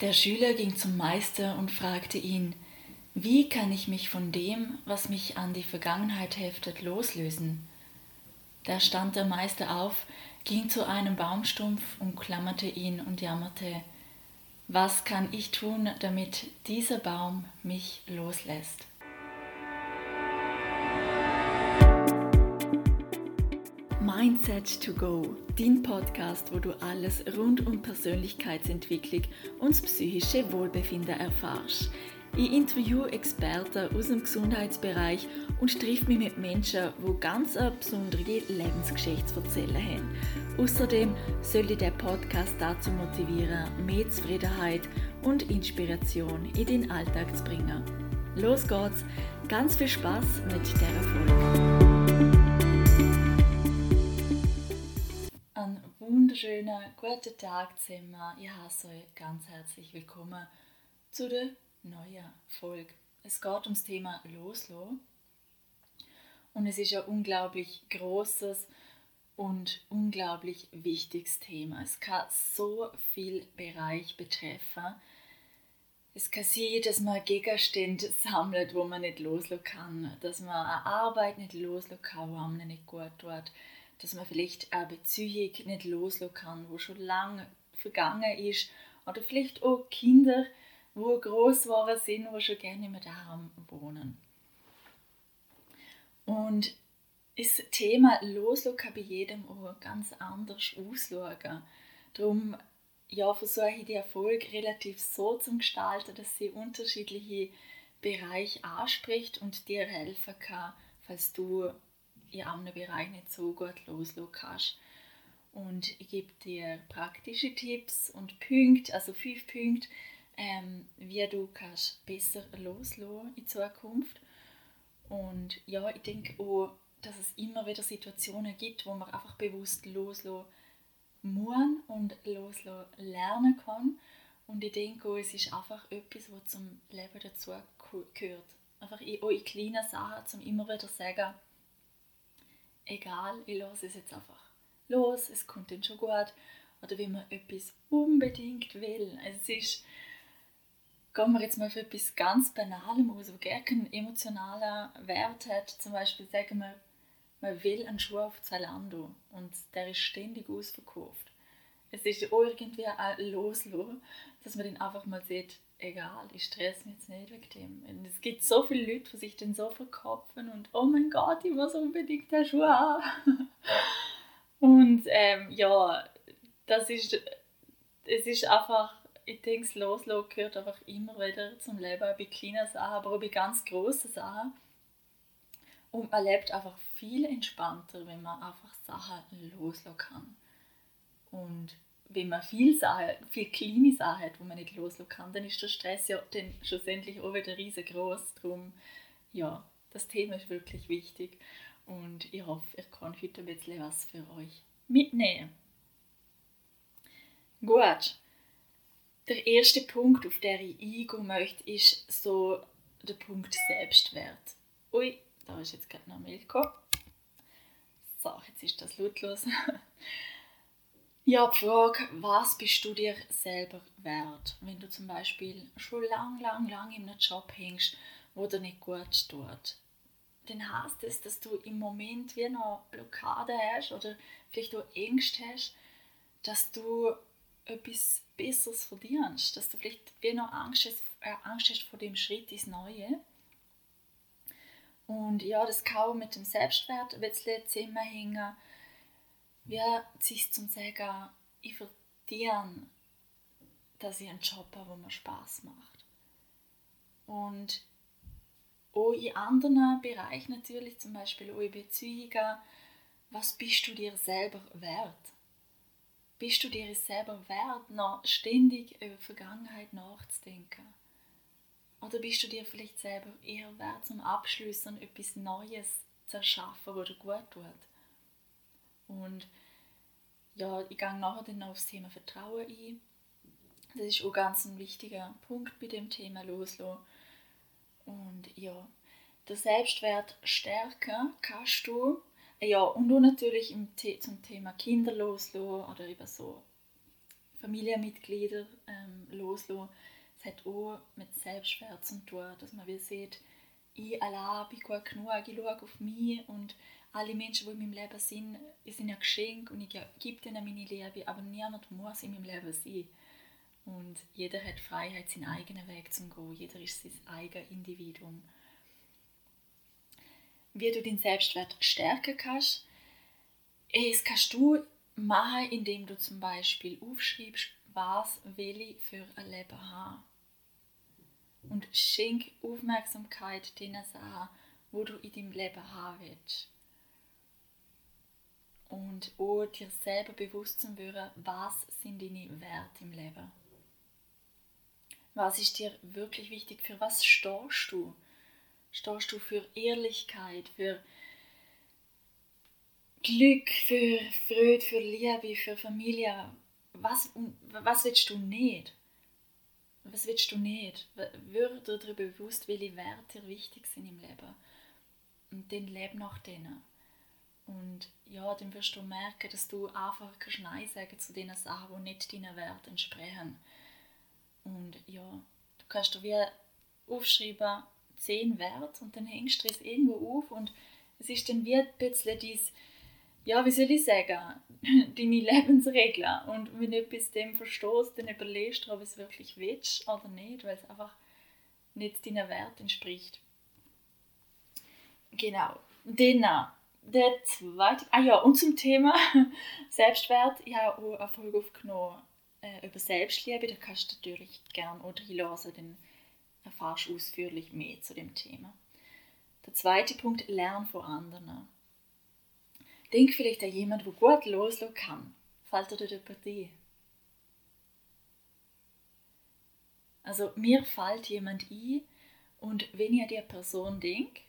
Der Schüler ging zum Meister und fragte ihn, wie kann ich mich von dem, was mich an die Vergangenheit heftet, loslösen? Da stand der Meister auf, ging zu einem Baumstumpf, umklammerte ihn und jammerte, was kann ich tun, damit dieser Baum mich loslässt? Mindset to Go, dein Podcast, wo du alles rund um Persönlichkeitsentwicklung und das psychische Wohlbefinden erfährst. Ich interview Experten aus dem Gesundheitsbereich und treffe mich mit Menschen, die ganz eine besondere Lebensgeschichte zu erzählen haben. Außerdem soll dich der Podcast dazu motivieren, mehr Zufriedenheit und Inspiration in den Alltag zu bringen. Los geht's! Ganz viel Spaß mit dieser Folge! Wunderschönen guten Tag zusammen. Ich heiße euch ganz herzlich willkommen zu der neuen Folge. Es geht ums Thema Loslassen. Und es ist ein unglaublich großes und unglaublich wichtiges Thema. Es kann so viel Bereich betreffen. Es kann sein, dass man Gegenstände sammelt, wo man nicht loslassen kann, dass man eine Arbeit nicht loslassen kann, wo man nicht gut tut, dass man vielleicht eine Beziehung nicht loslassen kann, wo schon lange vergangen ist, oder vielleicht auch Kinder, wo groß waren sind, wo schon gerne nicht mehr daheim wohnen. Und das Thema Loslassen kann bei jedem auch ganz anders ausschauen. Darum ja, versuche ich die Erfolg relativ so zu gestalten, dass sie unterschiedliche Bereiche anspricht und dir helfen kann, falls du in einem Bereich nicht so gut loslassen kannst. Und ich gebe dir praktische Tipps und Punkte, also fünf Punkte, ähm, wie du kannst besser loslassen in Zukunft. Und ja, ich denke auch, dass es immer wieder Situationen gibt, wo man einfach bewusst loslassen muss und loslassen lernen kann. Und ich denke auch, es ist einfach etwas, was zum Leben dazu gehört. Einfach auch in kleinen Sachen, zum immer wieder sagen, egal, ich lasse es jetzt einfach los, es kommt dann schon gut. Oder wenn man etwas unbedingt will. Also es ist, gehen wir jetzt mal für etwas ganz Banalem aus, wo gar keinen emotionalen Wert hat. Zum Beispiel sagen wir, man will einen Schuh auf Zalando und der ist ständig ausverkauft. Es ist irgendwie ein Loslassen, dass man den einfach mal sieht, egal, ich stress mich jetzt nicht wegen dem. Und es gibt so viele Leute, die sich dann so verkopfen und oh mein Gott, ich muss unbedingt den Schuh haben. und ähm, ja, das ist, es ist einfach ich denke, das Loslassen gehört einfach immer wieder zum Leben, bei kleinen Sachen, aber auch bei ganz großen Sachen. Und man lebt einfach viel entspannter, wenn man einfach Sachen loslassen kann. Und wenn man viel Sachen, viel kleine Sachen hat, wo man nicht loslassen kann, dann ist der Stress ja dann schlussendlich auch wieder riesengroß. Darum, ja, das Thema ist wirklich wichtig. Und ich hoffe, ich kann heute ein bisschen was für euch mitnehmen. Gut, der erste Punkt, auf den ich eingehen möchte, ist so der Punkt Selbstwert. Ui, da ist jetzt gerade noch Milch gekommen. So, jetzt ist das lautlos. ja, die Frage, was bist du dir selber wert? Wenn du zum Beispiel schon lang, lang, lang in einem Job hängst, wo dir nicht gut tut, dann heißt es, dass du im Moment wie noch Blockade hast oder vielleicht auch Ängste hast, dass du etwas Besseres verdienst, dass du vielleicht wie noch Angst hast, äh, Angst hast vor dem Schritt ins Neue. Und ja, das kann auch mit dem Selbstwert ein bisschen zusammenhängen. Wie sich zum Sagen, ich verdiene, dass ich einen Job habe, der mir Spaß macht. Und auch in anderen Bereichen natürlich, zum Beispiel auch in Beziehungen, was bist du dir selber wert? Bist du dir selber wert, noch ständig über die Vergangenheit nachzudenken? Oder bist du dir vielleicht selber eher wert, zum Abschließen etwas Neues zu erschaffen, was dir gut tut? Und ja, ich gehe nachher dann noch aufs Thema Vertrauen ein. Das ist auch ganz ein wichtiger Punkt bei dem Thema Loslassen. Und ja, der Selbstwert stärken kannst du ja, und du natürlich im The zum Thema Kinder loslassen oder eben so Familienmitglieder ähm, loslassen. Es hat auch mit Selbstwert zu tun, dass man wie sieht, ich allein bin gut genug, ich schaue auf mich und alle Menschen, die in meinem Leben sind, sind ja Geschenk und ich gebe ihnen meine Liebe, aber niemand muss in meinem Leben sein. Und jeder hat Freiheit, seinen eigenen Weg zu gehen. Jeder ist sein eigenes Individuum. Wie du deinen Selbstwert stärken kannst, das kannst du machen, indem du zum Beispiel aufschreibst, was will ich für ein Leben haben. Und schenk Aufmerksamkeit den Sachen, wo du in deinem Leben haben willst. Und auch dir selber bewusst zu werden, was sind deine Werte im Leben. Was ist dir wirklich wichtig? Für was stehst du? Stehst du für Ehrlichkeit, für Glück, für Freude, für Liebe, für Familie? Was, was willst du nicht? Was willst du nicht? Würde dir bewusst, welche Werte wichtig sind im Leben. Und dann lebe nach denen. Und ja, dann wirst du merken, dass du einfach Nein sagen zu den Sachen, die nicht deinen Werten entsprechen. Und ja, du kannst dir wie aufschreiben, zehn Werte und dann hängst du es irgendwo auf und es ist dann wie ein bisschen dein, ja, wie soll ich sagen, deine Lebensregeln. Und wenn du etwas dem verstehst, dann überlegst du, ob es wirklich willst oder nicht, weil es einfach nicht deinen Wert entspricht. Genau. Dann der zweite, ah ja, und zum Thema Selbstwert, ich habe auch eine Folge aufgenommen äh, über Selbstliebe, da kannst du natürlich gerne auch reinhören, dann erfährst du ausführlich mehr zu dem Thema. Der zweite Punkt, lern von anderen. Denk vielleicht an jemanden, der gut loslassen kann. Fällt dir dort jemand ein? Also mir fällt jemand ein und wenn ich an diese Person denke,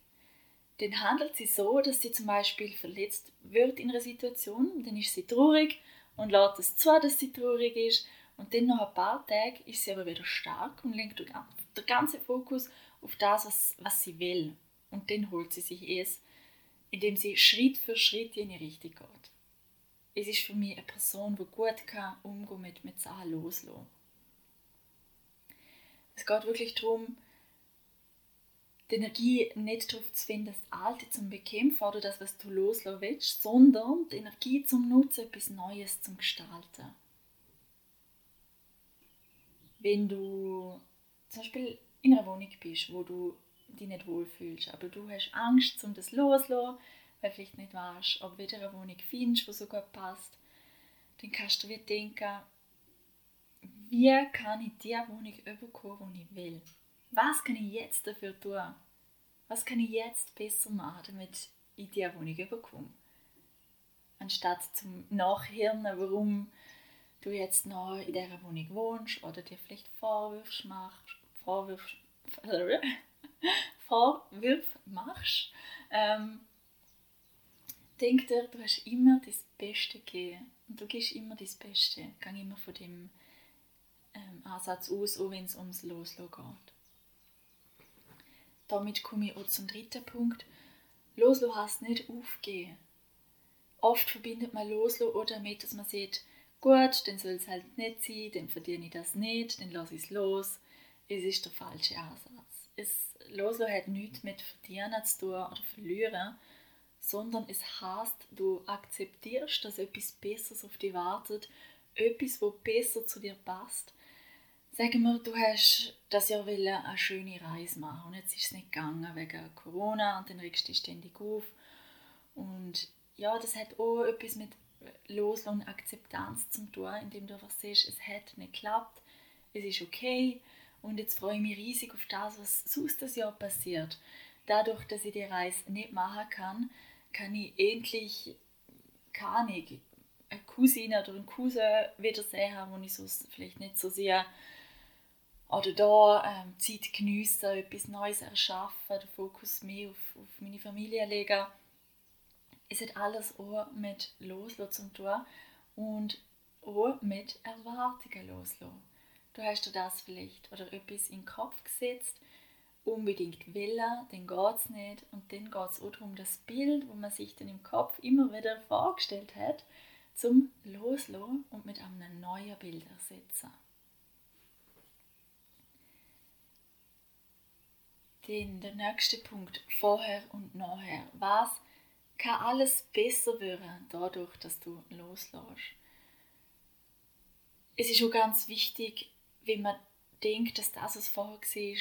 dann handelt sie so, dass sie zum Beispiel verletzt wird in einer Situation, dann ist sie traurig und lässt es zu, dass sie traurig ist. Und dann nach ein paar Tagen ist sie aber wieder stark und lenkt den ganzen Fokus auf das, was, was sie will. Und dann holt sie sich es, indem sie Schritt für Schritt in die Richtung geht. Es ist für mich eine Person, die gut kann umgehen mit, mit Sachen loslassen. Es geht wirklich darum, die Energie nicht darauf zu finden, das Alte zum Bekämpfen oder das, was du loslassen willst, sondern die Energie zum Nutzen, etwas Neues zum Gestalten. Wenn du zum Beispiel in einer Wohnung bist, wo du dich nicht wohlfühlst, aber du hast Angst, um das loszulassen, weil du vielleicht nicht weißt, ob du wieder eine Wohnung findest, die so gut passt, dann kannst du dir denken, wie kann ich die Wohnung bekommen, die ich will? Was kann ich jetzt dafür tun? Was kann ich jetzt besser machen, damit ich die Wohnung bekomme? Anstatt zum Nachhirnen, warum du jetzt noch in dieser Wohnung wohnst oder dir vielleicht Vorwürfe machst, Vorwürfe, Vorwürfe machst, ähm, denk dir, du hast immer das Beste gegeben und du gibst immer das Beste. Gang immer von dem ähm, Ansatz aus, auch wenn es ums Loslassen geht damit komme ich auch zum dritten Punkt. Loslassen heißt nicht aufgehen. Oft verbindet man Loslassen auch damit, dass man sieht, gut, dann soll es halt nicht sein, dann verdiene ich das nicht, dann lasse ich es los. Es ist der falsche Ansatz. Es, Loslassen hat nichts mit Verdienen zu tun oder Verlieren, sondern es heißt, du akzeptierst, dass etwas Besseres auf dich wartet, etwas, was besser zu dir passt Sagen wir, du hast das Jahr eine schöne Reise machen und jetzt ist es nicht gegangen wegen Corona und dann regst du dich ständig auf. Und ja, das hat auch etwas mit Loslassen und Akzeptanz zu tun, indem du einfach siehst, es hat nicht geklappt, es ist okay und jetzt freue ich mich riesig auf das, was sonst das Jahr passiert. Dadurch, dass ich die Reise nicht machen kann, kann ich endlich, keine eine Cousine oder einen Cousin wiedersehen, wo ich sonst vielleicht nicht so sehr oder da ähm, Zeit geniessen, etwas Neues erschaffen, den Fokus mehr auf, auf meine Familie legen. Es hat alles auch mit Loslassen zu tun und auch mit Erwartungen loslassen. Du hast dir das vielleicht oder etwas in den Kopf gesetzt, unbedingt will, dann geht es nicht. Und dann geht es auch darum, das Bild, wo man sich dann im Kopf immer wieder vorgestellt hat, zum Loslassen und mit einem neuen Bild ersetzen. Den, der nächste Punkt, vorher und nachher. Was kann alles besser werden dadurch, dass du loslässt? Es ist auch ganz wichtig, wenn man denkt, dass das, was vorher war,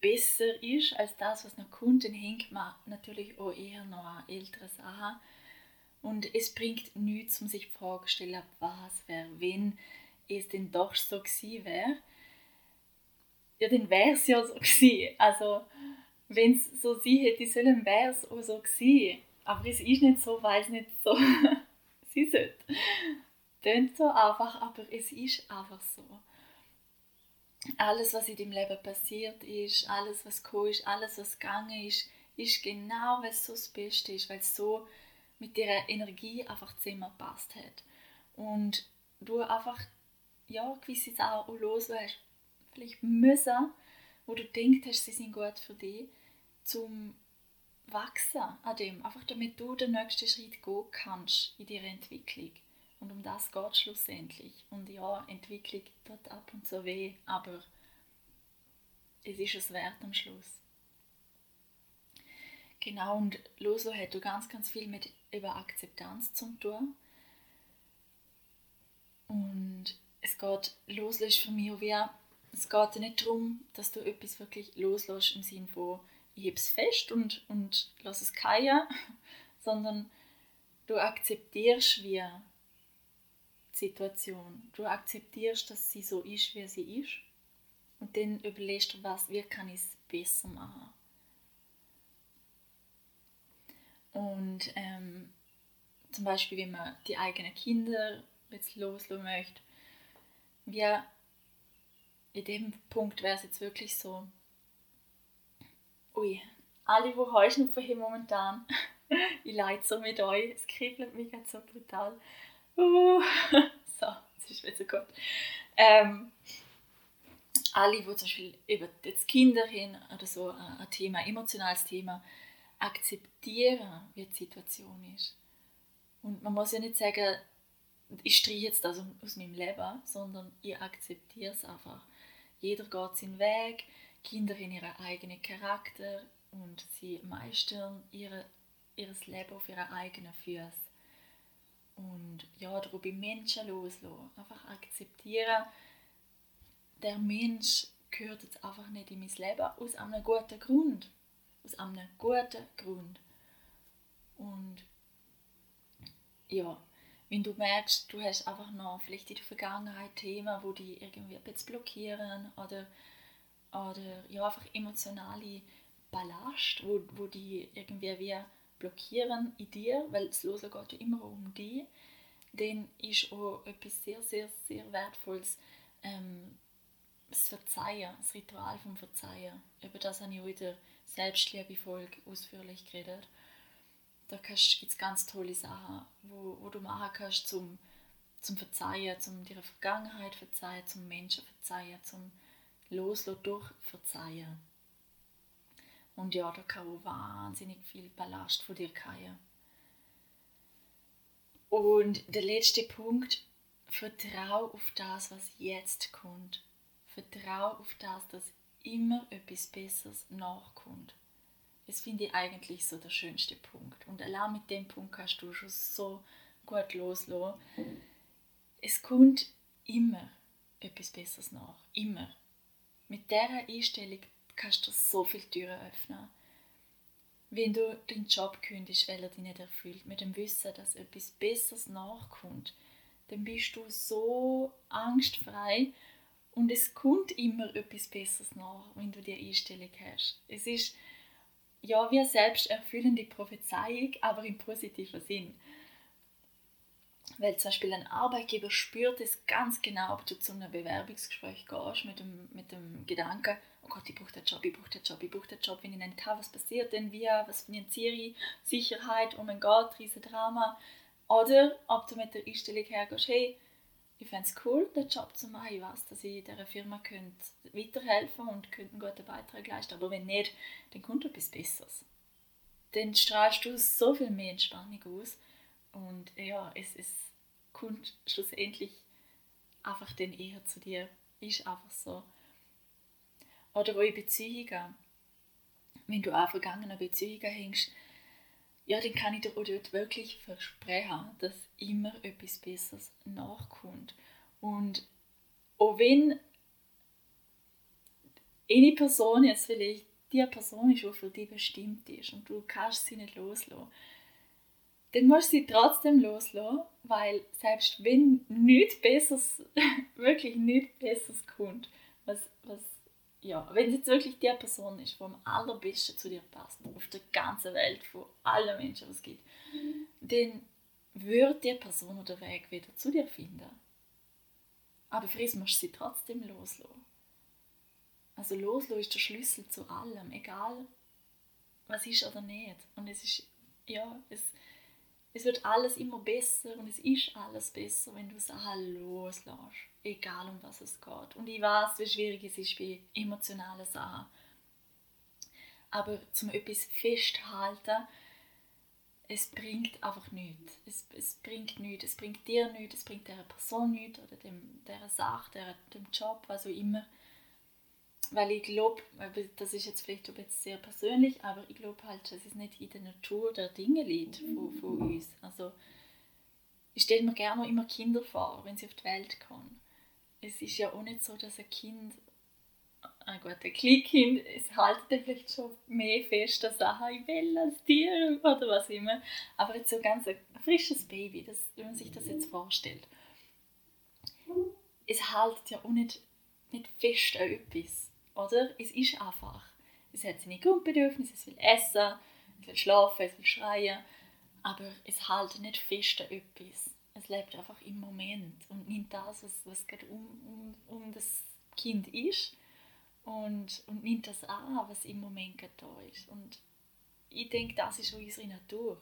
besser ist als das, was noch kommt, dann hängt man natürlich auch eher noch an ältere Sachen. Und es bringt nichts, um sich die Frage zu stellen, was wäre, wenn es denn doch so gewesen wäre. Ja, dann wäre es ja so gewesen. Also, wenn es so sie hätte sollen, wäre es auch so gewesen. Aber es ist nicht so, weil es nicht so sie sollte. Tönt so einfach, aber es ist einfach so alles, was in deinem Leben passiert ist, alles, was gekommen ist, alles, was gegangen ist, ist genau, weil es so das Beste ist, weil es so mit dieser Energie einfach zusammenpasst hat. Und du einfach, ja, gewisse Sachen auch loslässt, vielleicht müssen, wo du denkst, sie sind gut für dich, zum Wachsen an dem, einfach damit du den nächsten Schritt gehen kannst in deiner Entwicklung. Und um das geht es schlussendlich. Und ja, Entwicklung tut ab und zu weh, aber es ist es wert am Schluss. Genau, und Loso hat du ganz, ganz viel mit über Akzeptanz zu tun. Und es geht, loslösen für mich auch wie, es geht nicht darum, dass du etwas wirklich loslässt im Sinne von, ich habe es fest und, und lass es keinen, sondern du akzeptierst wie Situation. Du akzeptierst, dass sie so ist, wie sie ist. Und dann überlegst du, was, wie kann ich es besser machen. Und ähm, zum Beispiel, wenn man die eigenen Kinder jetzt loslassen möchte, wie in dem Punkt wäre es jetzt wirklich so, ui, alle, die Heuschnupfen haben momentan, ich leide so mit euch, es kribbelt mich ganz so brutal. Uh, so, jetzt ist wieder gut. Ähm, alle, die zum Beispiel über das Kinder hin oder so ein Thema, ein emotionales Thema, akzeptieren, wie die Situation ist. Und man muss ja nicht sagen, ich streiche jetzt das aus meinem Leben, sondern ich akzeptiere es einfach. Jeder geht seinen Weg, Kinder haben ihren eigenen Charakter und sie meistern ihre, ihr Leben auf ihre eigenen Füße. Und ja, darum bei Menschen loslassen. Einfach akzeptieren, der Mensch gehört jetzt einfach nicht in mein Leben aus einem guten Grund. Aus einem guten Grund. Und ja, wenn du merkst, du hast einfach noch vielleicht in der Vergangenheit Themen, wo die irgendwie ein bisschen blockieren oder, oder ja, einfach emotionale Ballast, wo, wo die irgendwie wie blockieren in dir, weil das Losen geht ja immer um dich, dann ist auch etwas sehr, sehr, sehr Wertvolles ähm, das Verzeihen, das Ritual vom Verzeihen. Über das habe ich auch in der Selbstliebe-Folge ausführlich geredet. Da gibt es ganz tolle Sachen, wo, wo du machen kannst zum, zum Verzeihen, zum deiner Vergangenheit verzeihen, zum Menschen verzeihen, zum Loslassen durch Verzeihen. Und ja, da kann auch wahnsinnig viel Ballast von dir fallen. Und der letzte Punkt, vertrau auf das, was jetzt kommt. Vertrau auf das, dass immer etwas Besseres nachkommt. Das finde ich eigentlich so der schönste Und allein mit dem Punkt kannst du schon so gut loslassen. Es kommt immer etwas Besseres nach. Immer. Mit dieser Einstellung kannst du so viele Türen öffnen. Wenn du den Job kündigst, weil er dich nicht erfüllt, mit dem Wissen, dass etwas Besseres nachkommt, dann bist du so angstfrei und es kommt immer etwas Besseres nach, wenn du die Einstellung hast. Es ist ja wie eine selbsterfüllende Prophezeiung, aber im positiven Sinn. Weil zum Beispiel ein Arbeitgeber spürt es ganz genau, ob du zu einem Bewerbungsgespräch gehst mit dem, mit dem Gedanken, oh Gott, ich brauche den Job, ich brauche den Job, ich brauche den Job, wenn ich nicht habe, was passiert denn, wie, was finanziere ich, Sicherheit, oh mein Gott, riesen Drama. Oder ob du mit der Einstellung hergehst, hey, ich fände es cool, den Job zu machen, ich weiß, dass ich dieser Firma könnte weiterhelfen und könnte einen guten Beitrag leisten, aber wenn nicht, dann kommt etwas Besseres. Dann strahlst du so viel mehr Entspannung aus Und ja, es, es kommt schlussendlich einfach dann eher zu dir. Ist einfach so. Oder auch in Beziehungen. Wenn du an vergangenen Beziehungen hängst, ja, dann kann ich dir dort wirklich versprechen, dass immer etwas Besseres nachkommt. Und auch wenn eine Person jetzt vielleicht die Person ist, die für dich bestimmt ist und du kannst sie nicht loslassen, dann musst du sie trotzdem loslassen, weil selbst wenn nichts Besseres, wirklich nichts Besseres kommt, was, was, ja, wenn es jetzt wirklich die Person ist, die am allerbesten zu dir passt, auf der ganzen Welt, von allen Menschen, was es gibt, dann wird die Person oder Weg wieder zu dir finden. Aber für das musst du sie trotzdem loslassen. Also loslassen ist der Schlüssel zu allem, egal was ist oder nicht. Und es ist, ja, es, es wird alles immer besser und es ist alles besser, wenn du Sachen loslässt, egal um was es geht. Und ich weiß, wie schwierig es ist bei emotionalen Sachen. Aber zum etwas festhalten, es bringt einfach nichts. Es, es bringt nichts. Es bringt dir nichts, es bringt der Person nichts oder dem, der Sache, der, dem Job, was auch immer. Weil ich glaube, das ist jetzt vielleicht jetzt sehr persönlich, aber ich glaube halt, dass es nicht in der Natur der Dinge liegt von, von uns. Also ich stelle mir gerne immer Kinder vor, wenn sie auf die Welt kommen. Es ist ja auch nicht so, dass ein Kind ah ein Kleinkind, es haltet vielleicht schon mehr fest an Sachen, ich will als Tier oder was immer. Aber jetzt so ganz ein frisches Baby, das, wenn man sich das jetzt vorstellt, es haltet ja auch nicht, nicht fest an etwas, oder? Es ist einfach. Es hat seine Grundbedürfnisse, es will essen, es will schlafen, es will schreien, aber es haltet nicht fest an etwas. Es lebt einfach im Moment und nimmt das, was, was gerade um, um, um das Kind ist und, und nimmt das an, was im Moment da ist. Und ich denke, das ist unsere Natur.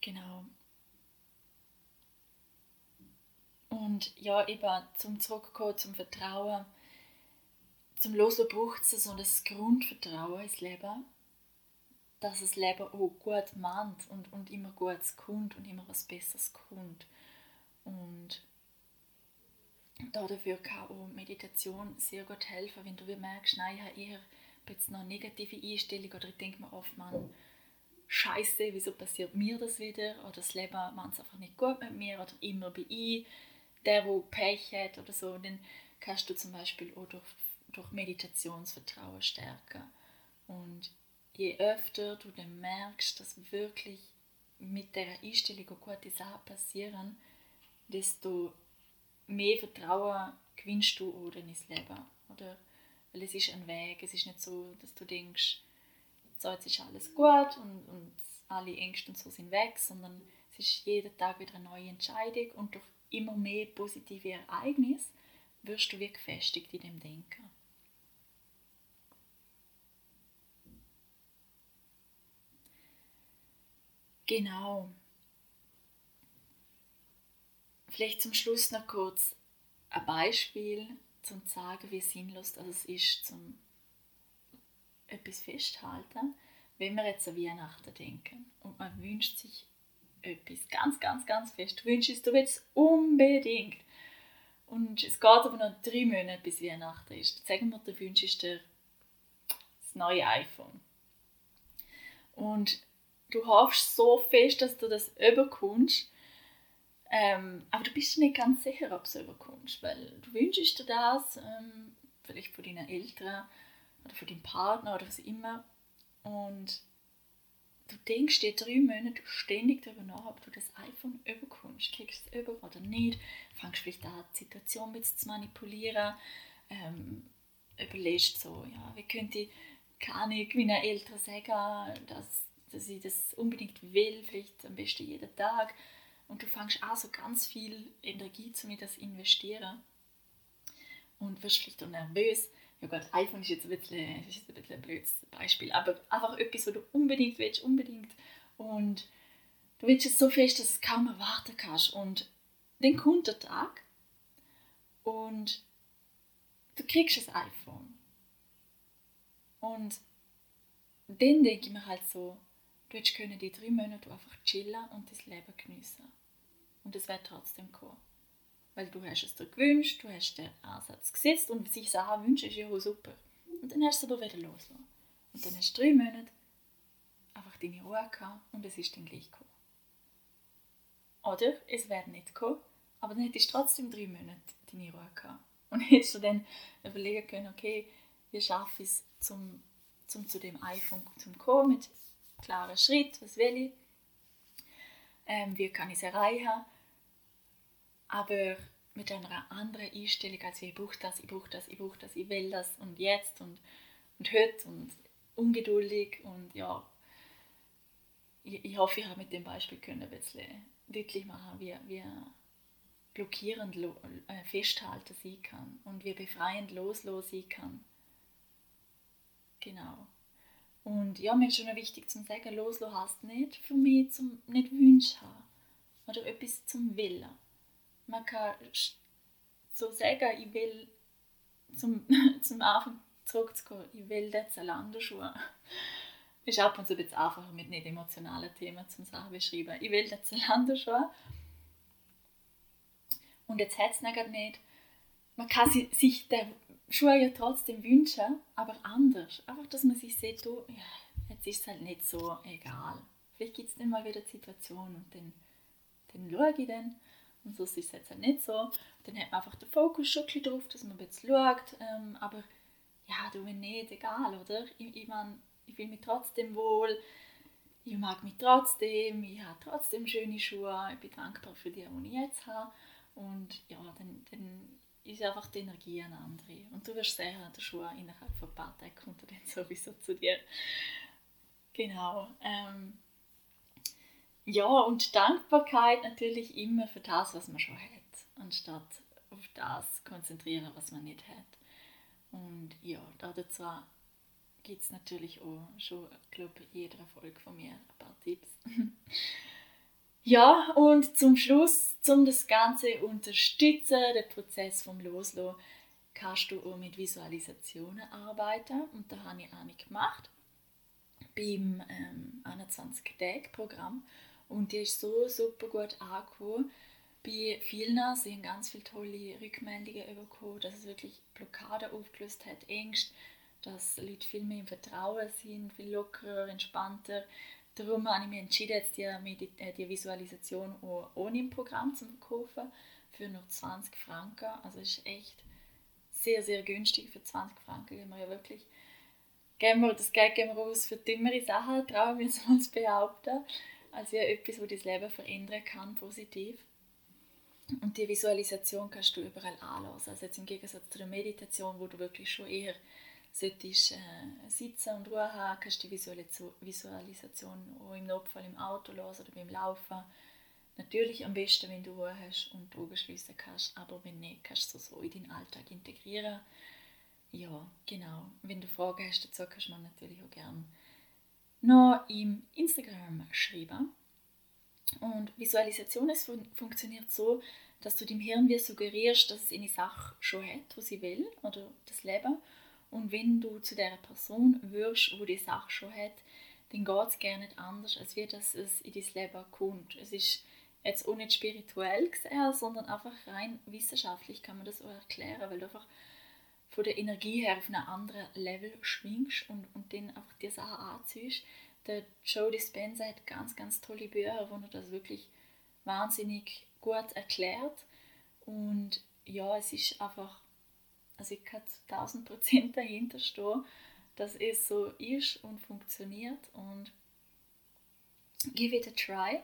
Genau. Und ja, eben zum Zurückkommen zum Vertrauen, zum Loslassen braucht es so das Grundvertrauen ins Leben, dass das Leben auch gut meint und, und immer Gutes kommt und immer was Besseres kommt. Und dafür kann auch Meditation sehr gut helfen, wenn du merkst, nein, ich habe eher jetzt noch negative Einstellung oder ich denke mir oft, man, Scheiße, wieso passiert mir das wieder? Oder das Leben macht es einfach nicht gut mit mir oder immer bin ich der, der Pech hat oder so. Und dann kannst du zum Beispiel auch durch, durch Meditationsvertrauen stärken. Und je öfter du dann merkst, dass wirklich mit der Einstellung gute Sachen passieren, desto mehr Vertrauen gewinnst du oder ins Leben. Oder? Weil es ist ein Weg, es ist nicht so, dass du denkst, so jetzt ist alles gut und, und alle Ängste und so sind weg, sondern es ist jeden Tag wieder eine neue Entscheidung und durch immer mehr positive Ereignisse wirst du wie gefestigt in dem Denken. Genau. Vielleicht zum Schluss noch kurz ein Beispiel, zum zu sagen, wie sinnlos das ist, zum etwas festhalten. Wenn wir jetzt an Weihnachten denken und man wünscht sich etwas ganz, ganz, ganz fest, du wünschst du willst unbedingt und es geht aber noch drei Monate bis Weihnachten ist. Sagen wir, du wünschst dir das neue iPhone. Und du hoffst so fest, dass du das überkommst ähm, aber du bist nicht ganz sicher, ob du überkommst, weil du wünschst dir das, ähm, vielleicht von deinen Eltern oder von deinem Partner oder was immer. Und du denkst dir drei Monate ständig darüber nach, ob du das iPhone überkommst. Kriegst du es über oder nicht? Fangst vielleicht an, die Situation mit zu manipulieren. Ähm, überlegst so, ja, wie könnte ich, kann ich meinen Eltern sagen, dass, dass ich das unbedingt will, vielleicht am besten jeden Tag und du fängst an, so ganz viel Energie zu mir das investieren und wirst vielleicht auch nervös. Ja Gott, iPhone ist jetzt ein bisschen, ist jetzt ein, bisschen ein blödes Beispiel, aber einfach etwas, was du unbedingt willst, unbedingt. Und du willst es so fest, dass du kaum erwarten kannst. Und dann kommt der Tag und du kriegst das iPhone. Und dann denke ich mir halt so, du hättest können die drei Monate einfach chillen und das Leben geniessen. Und es wäre trotzdem gekommen. Weil du hast es dir gewünscht, du hast den Ansatz gesetzt und sich Sachen wünschen ist ja auch super. Und dann hast du es aber wieder losgelassen. Und dann hast du drei Monate einfach deine Ruhe gehabt und es ist dann gleich gekommen. Oder es wäre nicht gekommen, aber dann hättest du trotzdem drei Monate deine Ruhe gehabt. Und hättest du dann überlegen können, okay, wie schaffe ich es, zum, zum zu dem iPhone zu kommen, mit klaren Schritt, was will ich, ähm, wie kann ich es erreichen, aber mit einer anderen Einstellung, als ich brauche das, ich brauche das, ich brauche das, ich will das und jetzt und, und heute und ungeduldig und ja, ich, ich hoffe, ich habe mit dem Beispiel können ein bisschen deutlich machen, wie, wie blockierend äh, festhalten sein kann und wie befreiend loslos sein kann. Genau. Und ja, mir ist schon wichtig zu sagen, loslassen heißt nicht für mich zum nicht Wünsche haben oder etwas zum Willen. Man kann so sagen, ich will zum, zum Anfang zurückzukommen, ich will jetzt Zalando-Schuhe. Ist ab und zu ein bisschen einfacher mit nicht emotionalen Themen zum Sachen beschreiben. Ich will jetzt Zalando-Schuhe. Und jetzt hat es nicht. Man kann sich der Schuhe ja trotzdem wünschen, aber anders. Einfach, dass man sich sieht, du, ja, jetzt ist es halt nicht so egal. Vielleicht gibt es dann mal wieder die Situation und dann, dann schaue ich dann. Und so ist es jetzt halt nicht so. Dann hat man einfach den Fokus schon ein drauf, dass man ein schaut. Ähm, aber ja, du, wenn nicht, egal, oder? Ich, ich meine, ich fühle mich trotzdem wohl. Ich mag mich trotzdem. Ich habe trotzdem schöne Schuhe. Ich bin dankbar für die, die ich jetzt habe. Und ja, dann, dann ist einfach die Energie eine andere. Und du wirst sehen, der Schuh innerhalb von ein paar Tagen kommt er dann sowieso zu dir. Genau. Ähm, ja, und Dankbarkeit natürlich immer für das, was man schon hat, anstatt auf das konzentrieren, was man nicht hat. Und ja, dazu gibt es natürlich auch schon, glaube ich, jeder Erfolg von mir ein paar Tipps. Ja, und zum Schluss, um das Ganze zu unterstützen, den Prozess vom Loslassen, kannst du auch mit Visualisationen arbeiten. Und da habe ich eine gemacht beim ähm, 21-Tage-Programm. Und die ist so super gut angekommen bei vielen. Sie haben ganz viele tolle Rückmeldungen bekommen, dass es wirklich Blockaden aufgelöst hat, Ängste, dass Leute viel mehr im Vertrauen sind, viel lockerer, entspannter, Darum habe ich mich entschieden, jetzt die, äh, die Visualisation auch ohne im Programm zu kaufen, für nur 20 Franken. Also ist echt sehr, sehr günstig für 20 Franken. Geben wir ja wirklich, geben wir, das Geld geben wir aus für dümmere Sachen, trauen wir uns behaupten. Also ja, etwas, das das Leben verändern kann, positiv. Und die Visualisation kannst du überall anlassen. Also jetzt im Gegensatz zu der Meditation, wo du wirklich schon eher solltest äh, sitzen und Ruhe haben, kannst die Visualisation auch im Notfall im Auto hören oder beim Laufen. Natürlich am besten, wenn du Ruhe hast und die Augen schließen kannst, aber wenn nicht, kannst du es so in deinen Alltag integrieren. Ja, genau. Wenn du Fragen hast dazu, kannst du mir natürlich auch gerne noch im Instagram schreiben. Und Visualisation es fun funktioniert so, dass du dem Hirn wie suggerierst, dass es eine Sache schon hat, was sie will, oder das Leben. Und wenn du zu der Person wirst, wo die Sache schon hat, dann geht es gar nicht anders, als wie dass es in dein Leben kommt. Es ist jetzt auch nicht spirituell gesehen, sondern einfach rein wissenschaftlich kann man das auch erklären, weil du einfach von der Energie her auf einem anderen Level schwingst und, und dann einfach die Sachen anziehst. Der Joe Dispenza hat ganz, ganz tolle Bücher, wo er das wirklich wahnsinnig gut erklärt. Und ja, es ist einfach also ich kann zu 1000 Prozent dahinter stehen, dass es so ist und funktioniert und give it a try.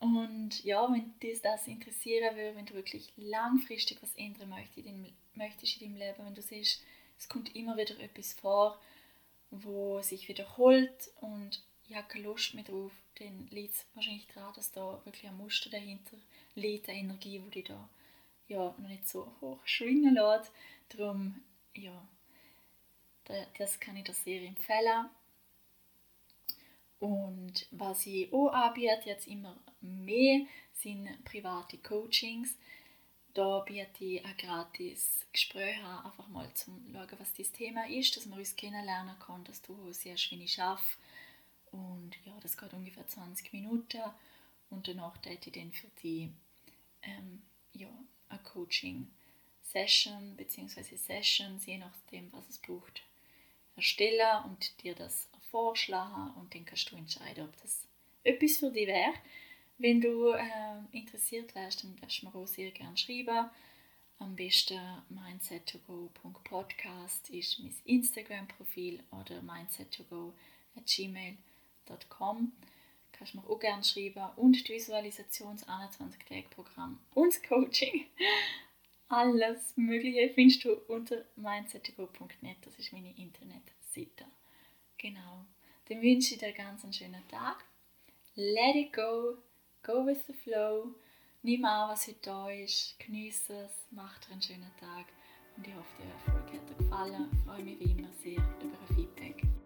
Und ja, wenn dich das interessieren würde, wenn du wirklich langfristig was ändern möchtest in, deinem Leben, wenn du siehst, es kommt immer wieder etwas vor, wo sich wiederholt und ich habe keine Lust mehr drauf, dann liegt es wahrscheinlich daran, dass da wirklich ein Muster dahinter liegt, eine Energie, die dich da ja, noch nicht so hoch schwingen lässt. Darum, ja, das kann ich dir sehr empfehlen. Und was ich auch anbiete, jetzt immer mehr, sind private Coachings. Da biete ich ein gratis Gespräch an, einfach mal zum schauen, was das Thema ist, dass man uns kennenlernen kann, dass du siehst, wie arbeite Und ja, das geht ungefähr 20 Minuten und danach täte ich dann für die ähm, ja, eine Coaching-Session bzw. Sessions, je nachdem, was es braucht, erstellen und dir das vorschlagen und dann kannst du entscheiden, ob das etwas für dich wäre. Wenn du äh, interessiert wärst, dann darfst du mir auch sehr gerne schreiben. Am besten mindset2go.podcast ist mein Instagram-Profil oder mindset2go.gmail.com. Kannst du mir auch gerne schreiben. Und die Visualisations 21-Tage-Programm und das Coaching. Alles Mögliche findest du unter mindset2go.net. Das ist meine Internetseite. Genau. Dann wünsche ich dir ganz einen schönen Tag. Let it go. Go with the flow. Nimm an, was heute da ist. Genieße es. Mach dir einen schönen Tag. Und ich hoffe, der Erfolg hat dir gefallen. Ich freue mich wie immer sehr über ein Feedback.